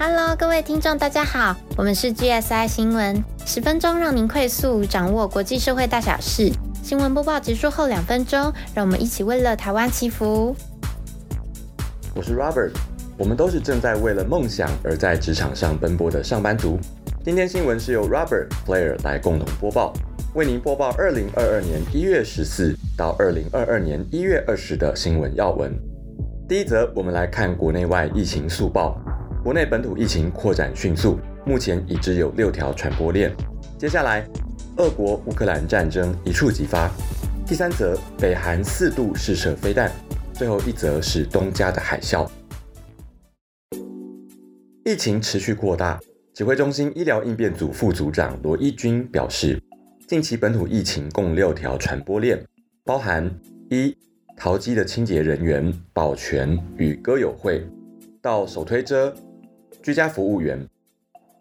Hello，各位听众，大家好，我们是 GSI 新闻，十分钟让您快速掌握国际社会大小事。新闻播报结束后两分钟，让我们一起为了台湾祈福。我是 Robert，我们都是正在为了梦想而在职场上奔波的上班族。今天新闻是由 Robert Player 来共同播报，为您播报二零二二年一月十四到二零二二年一月二十的新闻要闻。第一则，我们来看国内外疫情速报。国内本土疫情扩展迅速，目前已知有六条传播链。接下来，俄国乌克兰战争一触即发。第三则，北韩四度试射飞弹。最后一则是东加的海啸。疫情持续扩大，指挥中心医疗应变组副组长罗一军表示，近期本土疫情共六条传播链，包含一淘机的清洁人员、保全与歌友会，到手推车。居家服务员，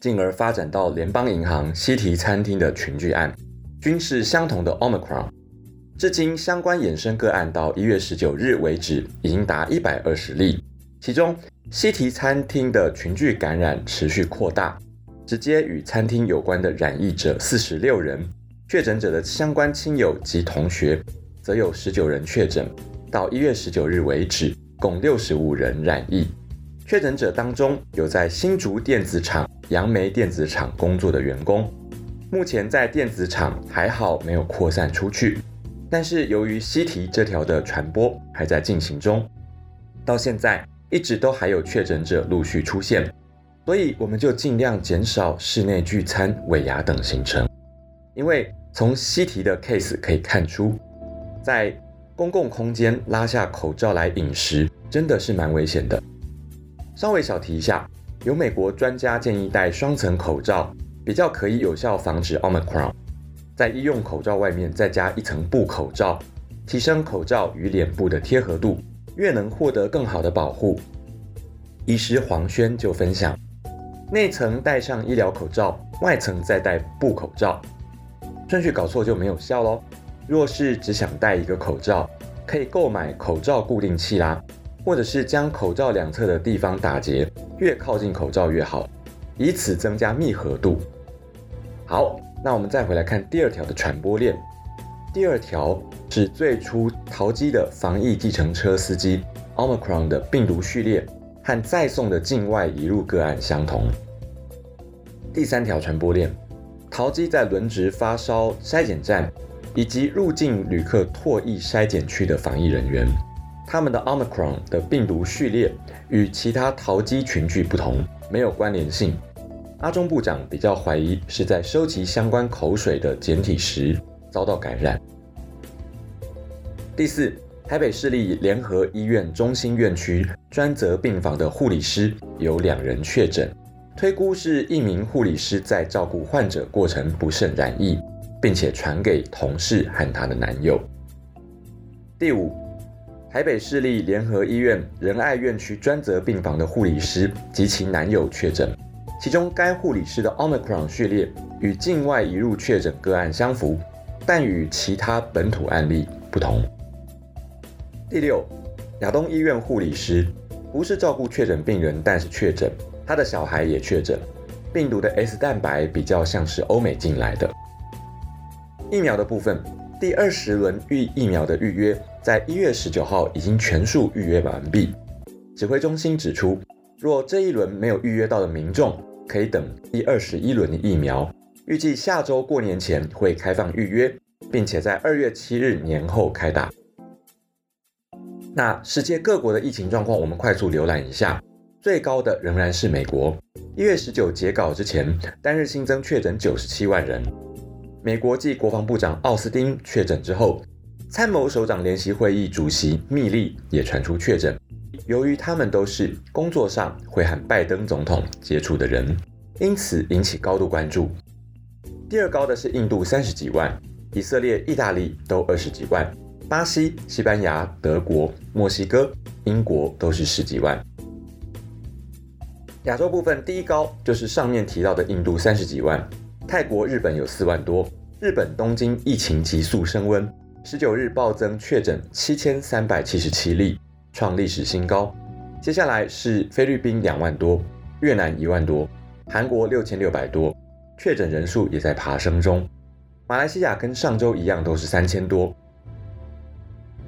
进而发展到联邦银行西提餐厅的群聚案，均是相同的 Omicron。至今相关衍生个案到一月十九日为止，已经达一百二十例。其中西提餐厅的群聚感染持续扩大，直接与餐厅有关的染疫者四十六人，确诊者的相关亲友及同学则有十九人确诊。到一月十九日为止，共六十五人染疫。确诊者当中有在新竹电子厂、杨梅电子厂工作的员工，目前在电子厂还好没有扩散出去，但是由于西提这条的传播还在进行中，到现在一直都还有确诊者陆续出现，所以我们就尽量减少室内聚餐、尾牙等行程，因为从西提的 case 可以看出，在公共空间拉下口罩来饮食真的是蛮危险的。稍微小提一下，有美国专家建议戴双层口罩，比较可以有效防止 Omicron。在医用口罩外面再加一层布口罩，提升口罩与脸部的贴合度，越能获得更好的保护。医师黄轩就分享，内层戴上医疗口罩，外层再戴布口罩，顺序搞错就没有效喽。若是只想戴一个口罩，可以购买口罩固定器啦。或者是将口罩两侧的地方打结，越靠近口罩越好，以此增加密合度。好，那我们再回来看第二条的传播链。第二条是最初淘机的防疫计程车司机 Omicron 的病毒序列和再送的境外移入个案相同。第三条传播链，淘机在轮值发烧筛检站以及入境旅客唾液筛检区的防疫人员。他们的 Omicron 的病毒序列与其他淘机群聚不同，没有关联性。阿中部长比较怀疑是在收集相关口水的检体时遭到感染。第四，台北市立联合医院中心院区专责病房的护理师有两人确诊，推估是一名护理师在照顾患者过程不慎染疫，并且传给同事和她的男友。第五。台北市立联合医院仁爱院区专责病房的护理师及其男友确诊，其中该护理师的 Omicron 序列与境外移入确诊个案相符，但与其他本土案例不同。第六，亚东医院护理师不是照顾确诊病人，但是确诊，他的小孩也确诊，病毒的 S 蛋白比较像是欧美进来的。疫苗的部分。第二十轮预疫苗的预约在一月十九号已经全数预约完毕。指挥中心指出，若这一轮没有预约到的民众，可以等第二十一轮的疫苗。预计下周过年前会开放预约，并且在二月七日年后开打。那世界各国的疫情状况，我们快速浏览一下。最高的仍然是美国，一月十九截稿之前，单日新增确诊九十七万人。美国继国防部长奥斯汀确诊之后，参谋首长联席会议主席密利也传出确诊。由于他们都是工作上会和拜登总统接触的人，因此引起高度关注。第二高的是印度三十几万，以色列、意大利都二十几万，巴西、西班牙、德国、墨西哥、英国都是十几万。亚洲部分第一高就是上面提到的印度三十几万。泰国、日本有四万多。日本东京疫情急速升温，十九日暴增确诊七千三百七十七例，创历史新高。接下来是菲律宾两万多，越南一万多，韩国六千六百多，确诊人数也在爬升中。马来西亚跟上周一样都是三千多。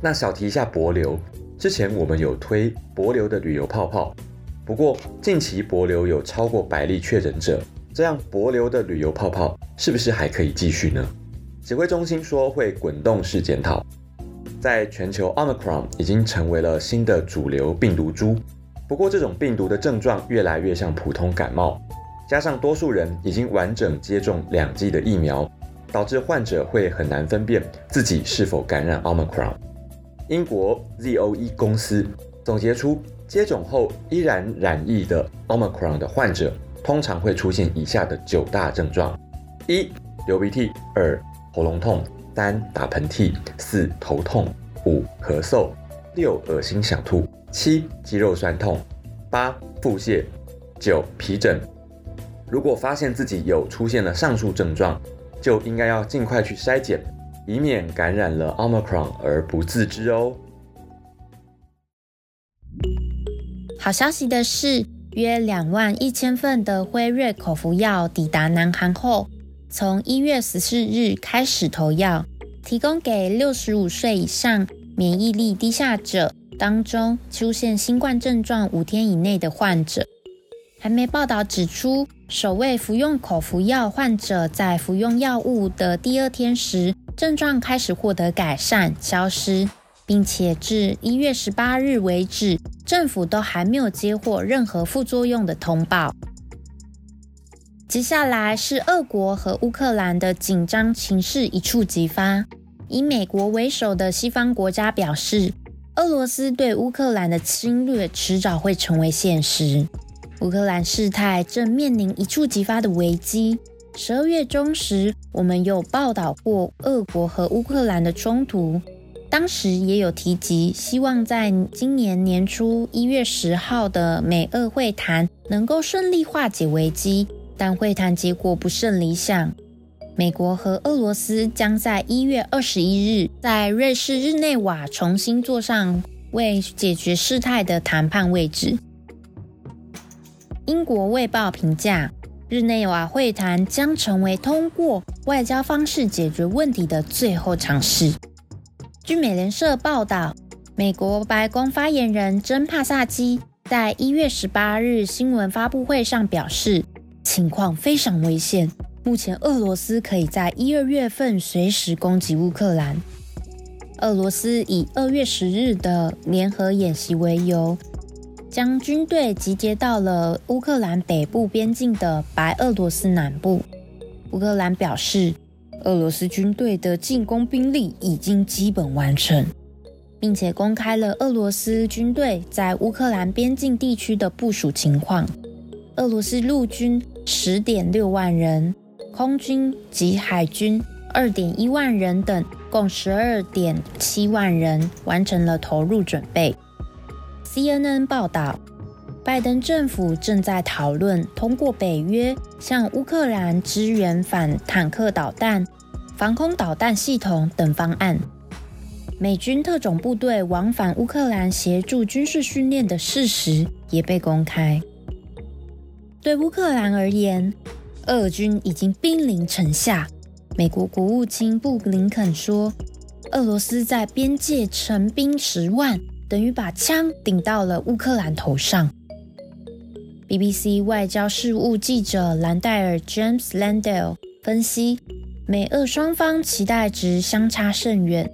那小提一下博流，之前我们有推博流的旅游泡泡，不过近期博流有超过百例确诊者，这样博流的旅游泡泡是不是还可以继续呢？指挥中心说会滚动式检讨。在全球，Omicron 已经成为了新的主流病毒株。不过，这种病毒的症状越来越像普通感冒，加上多数人已经完整接种两剂的疫苗，导致患者会很难分辨自己是否感染 Omicron。英国 ZOE 公司总结出，接种后依然染疫的 Omicron 的患者，通常会出现以下的九大症状：一、流鼻涕；二、喉咙痛。三打喷嚏，四头痛，五咳嗽，六恶心想吐，七肌肉酸痛，八腹泻，九皮疹。如果发现自己有出现了上述症状，就应该要尽快去筛检，以免感染了 Omicron 而不自知哦。好消息的是，约两万一千份的辉瑞口服药抵达南韩后。从一月十四日开始投药，提供给六十五岁以上免疫力低下者当中出现新冠症状五天以内的患者。还没报道指出，首位服用口服药患者在服用药物的第二天时，症状开始获得改善、消失，并且至一月十八日为止，政府都还没有接获任何副作用的通报。接下来是俄国和乌克兰的紧张情势一触即发。以美国为首的西方国家表示，俄罗斯对乌克兰的侵略迟早会成为现实。乌克兰事态正面临一触即发的危机。十二月中时，我们有报道过俄国和乌克兰的冲突，当时也有提及，希望在今年年初一月十号的美俄会谈能够顺利化解危机。但会谈结果不甚理想。美国和俄罗斯将在一月二十一日在瑞士日内瓦重新坐上为解决事态的谈判位置。英国卫报评价，日内瓦会谈将成为通过外交方式解决问题的最后尝试。据美联社报道，美国白宫发言人珍帕萨基在一月十八日新闻发布会上表示。情况非常危险。目前，俄罗斯可以在一二月份随时攻击乌克兰。俄罗斯以二月十日的联合演习为由，将军队集结到了乌克兰北部边境的白俄罗斯南部。乌克兰表示，俄罗斯军队的进攻兵力已经基本完成，并且公开了俄罗斯军队在乌克兰边境地区的部署情况。俄罗斯陆军十点六万人，空军及海军二点一万人等，共十二点七万人完成了投入准备。CNN 报道，拜登政府正在讨论通过北约向乌克兰支援反坦克导弹、防空导弹系统等方案。美军特种部队往返乌克兰协助军事训练的事实也被公开。对乌克兰而言，俄军已经兵临城下。美国国务卿布林肯说：“俄罗斯在边界陈兵十万，等于把枪顶到了乌克兰头上。” BBC 外交事务记者兰戴尔 （James Landell） 分析，美俄双方期待值相差甚远。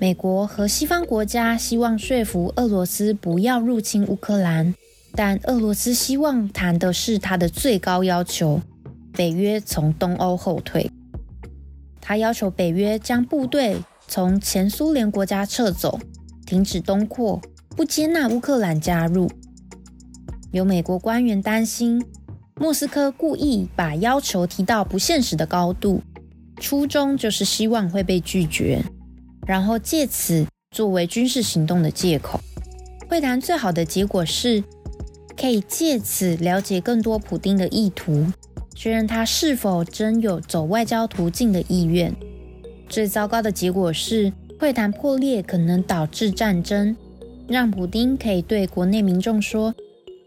美国和西方国家希望说服俄罗斯不要入侵乌克兰。但俄罗斯希望谈的是他的最高要求：北约从东欧后退。他要求北约将部队从前苏联国家撤走，停止东扩，不接纳乌克兰加入。有美国官员担心，莫斯科故意把要求提到不现实的高度，初衷就是希望会被拒绝，然后借此作为军事行动的借口。会谈最好的结果是。可以借此了解更多普丁的意图，确认他是否真有走外交途径的意愿。最糟糕的结果是，会谈破裂可能导致战争，让普丁可以对国内民众说：“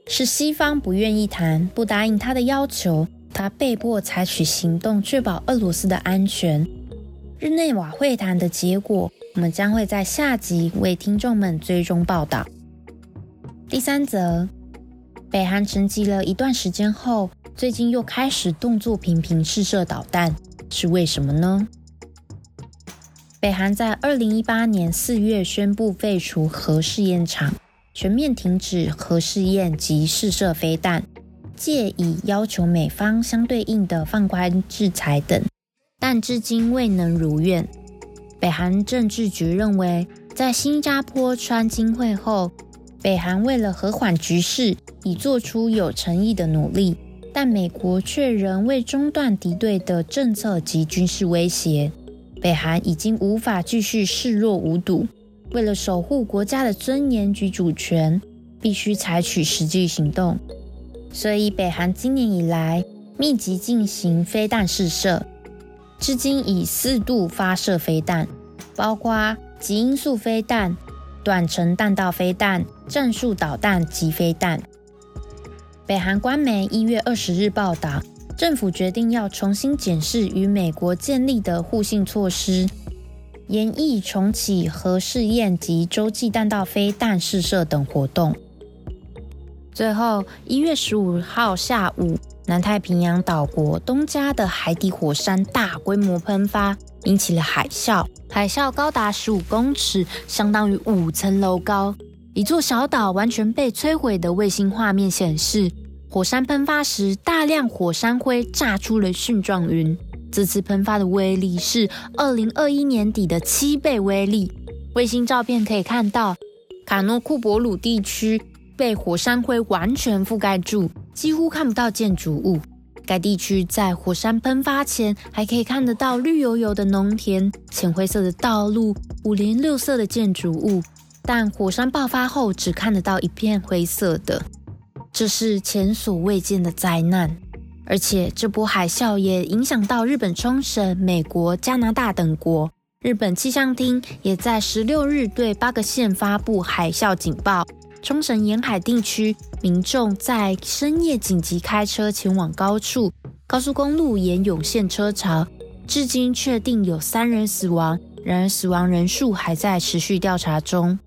是西方不愿意谈，不答应他的要求，他被迫采取行动，确保俄罗斯的安全。日内瓦会谈的结果，我们将会在下集为听众们追踪报道。第三则，北韩沉寂了一段时间后，最近又开始动作频频试射导弹，是为什么呢？北韩在二零一八年四月宣布废除核试验场。全面停止核试验及试射飞弹，借以要求美方相对应的放宽制裁等，但至今未能如愿。北韩政治局认为，在新加坡川金会后，北韩为了和缓局势，已做出有诚意的努力，但美国却仍未中断敌对的政策及军事威胁。北韩已经无法继续视若无睹。为了守护国家的尊严及主权，必须采取实际行动。所以，北韩今年以来密集进行飞弹试射，至今已四度发射飞弹，包括极音速飞弹、短程弹道飞弹、战术导弹及飞弹。北韩官媒一月二十日报道，政府决定要重新检视与美国建立的互信措施。研议重启核试验及洲际弹道飞弹试射等活动。最后，一月十五号下午，南太平洋岛国东加的海底火山大规模喷发，引起了海啸。海啸高达十五公尺，相当于五层楼高。一座小岛完全被摧毁的卫星画面显示，火山喷发时，大量火山灰炸出了蕈状云。这次喷发的威力是二零二一年底的七倍威力。卫星照片可以看到，卡诺库伯鲁地区被火山灰完全覆盖住，几乎看不到建筑物。该地区在火山喷发前还可以看得到绿油油的农田、浅灰色的道路、五颜六色的建筑物，但火山爆发后只看得到一片灰色的。这是前所未见的灾难。而且这波海啸也影响到日本冲绳、美国、加拿大等国。日本气象厅也在十六日对八个县发布海啸警报。冲绳沿海地区民众在深夜紧急开车前往高处，高速公路也涌现车潮。至今确定有三人死亡，然而死亡人数还在持续调查中。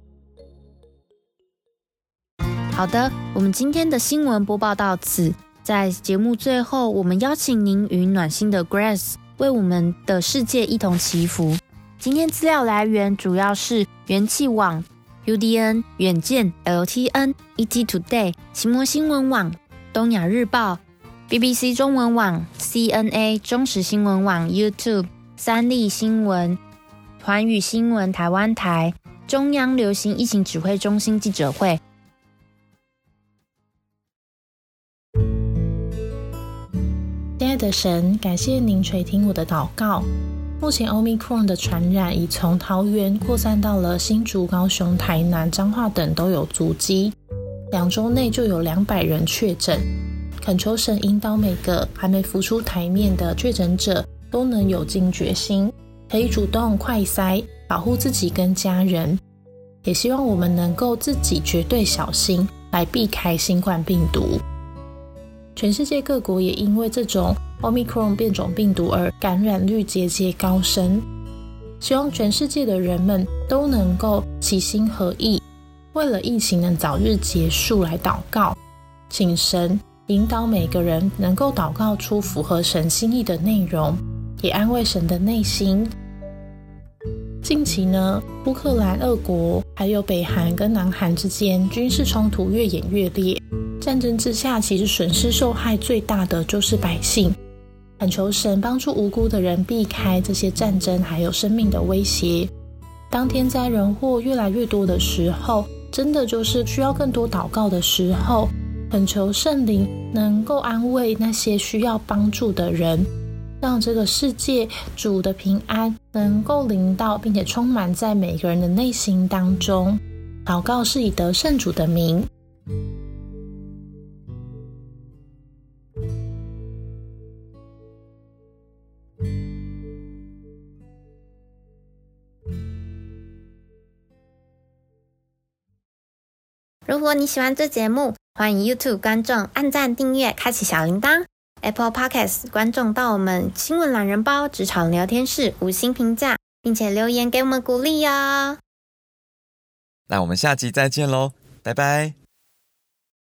好的，我们今天的新闻播报到此。在节目最后，我们邀请您与暖心的 Grace 为我们的世界一同祈福。今天资料来源主要是元气网、UDN、远见、LTN、ET Today、奇摩新闻网、东亚日报、BBC 中文网、CNA 中时新闻网、YouTube、三立新闻、环宇新闻台湾台、中央流行疫情指挥中心记者会。亲爱的神，感谢您垂听我的祷告。目前，Omicron 的传染已从桃园扩散到了新竹、高雄、台南、彰化等都有足迹。两周内就有两百人确诊。恳求神引导每个还没浮出台面的确诊者都能有尽决心，可以主动快筛，保护自己跟家人。也希望我们能够自己绝对小心，来避开新冠病毒。全世界各国也因为这种 Omicron 变种病毒而感染率节节高升。希望全世界的人们都能够齐心合意，为了疫情能早日结束来祷告，请神引导每个人能够祷告出符合神心意的内容，也安慰神的内心。近期呢，乌克兰、俄国还有北韩跟南韩之间军事冲突越演越烈。战争之下，其实损失受害最大的就是百姓。恳求神帮助无辜的人避开这些战争，还有生命的威胁。当天灾人祸越来越多的时候，真的就是需要更多祷告的时候。恳求圣灵能够安慰那些需要帮助的人，让这个世界主的平安能够临到，并且充满在每个人的内心当中。祷告是以得圣主的名。如果你喜欢这节目，欢迎 YouTube 观众按赞、订阅、开启小铃铛。Apple Podcast 观众到我们新闻懒人包职场聊天室五星评价，并且留言给我们鼓励哦。那我们下集再见喽，拜拜。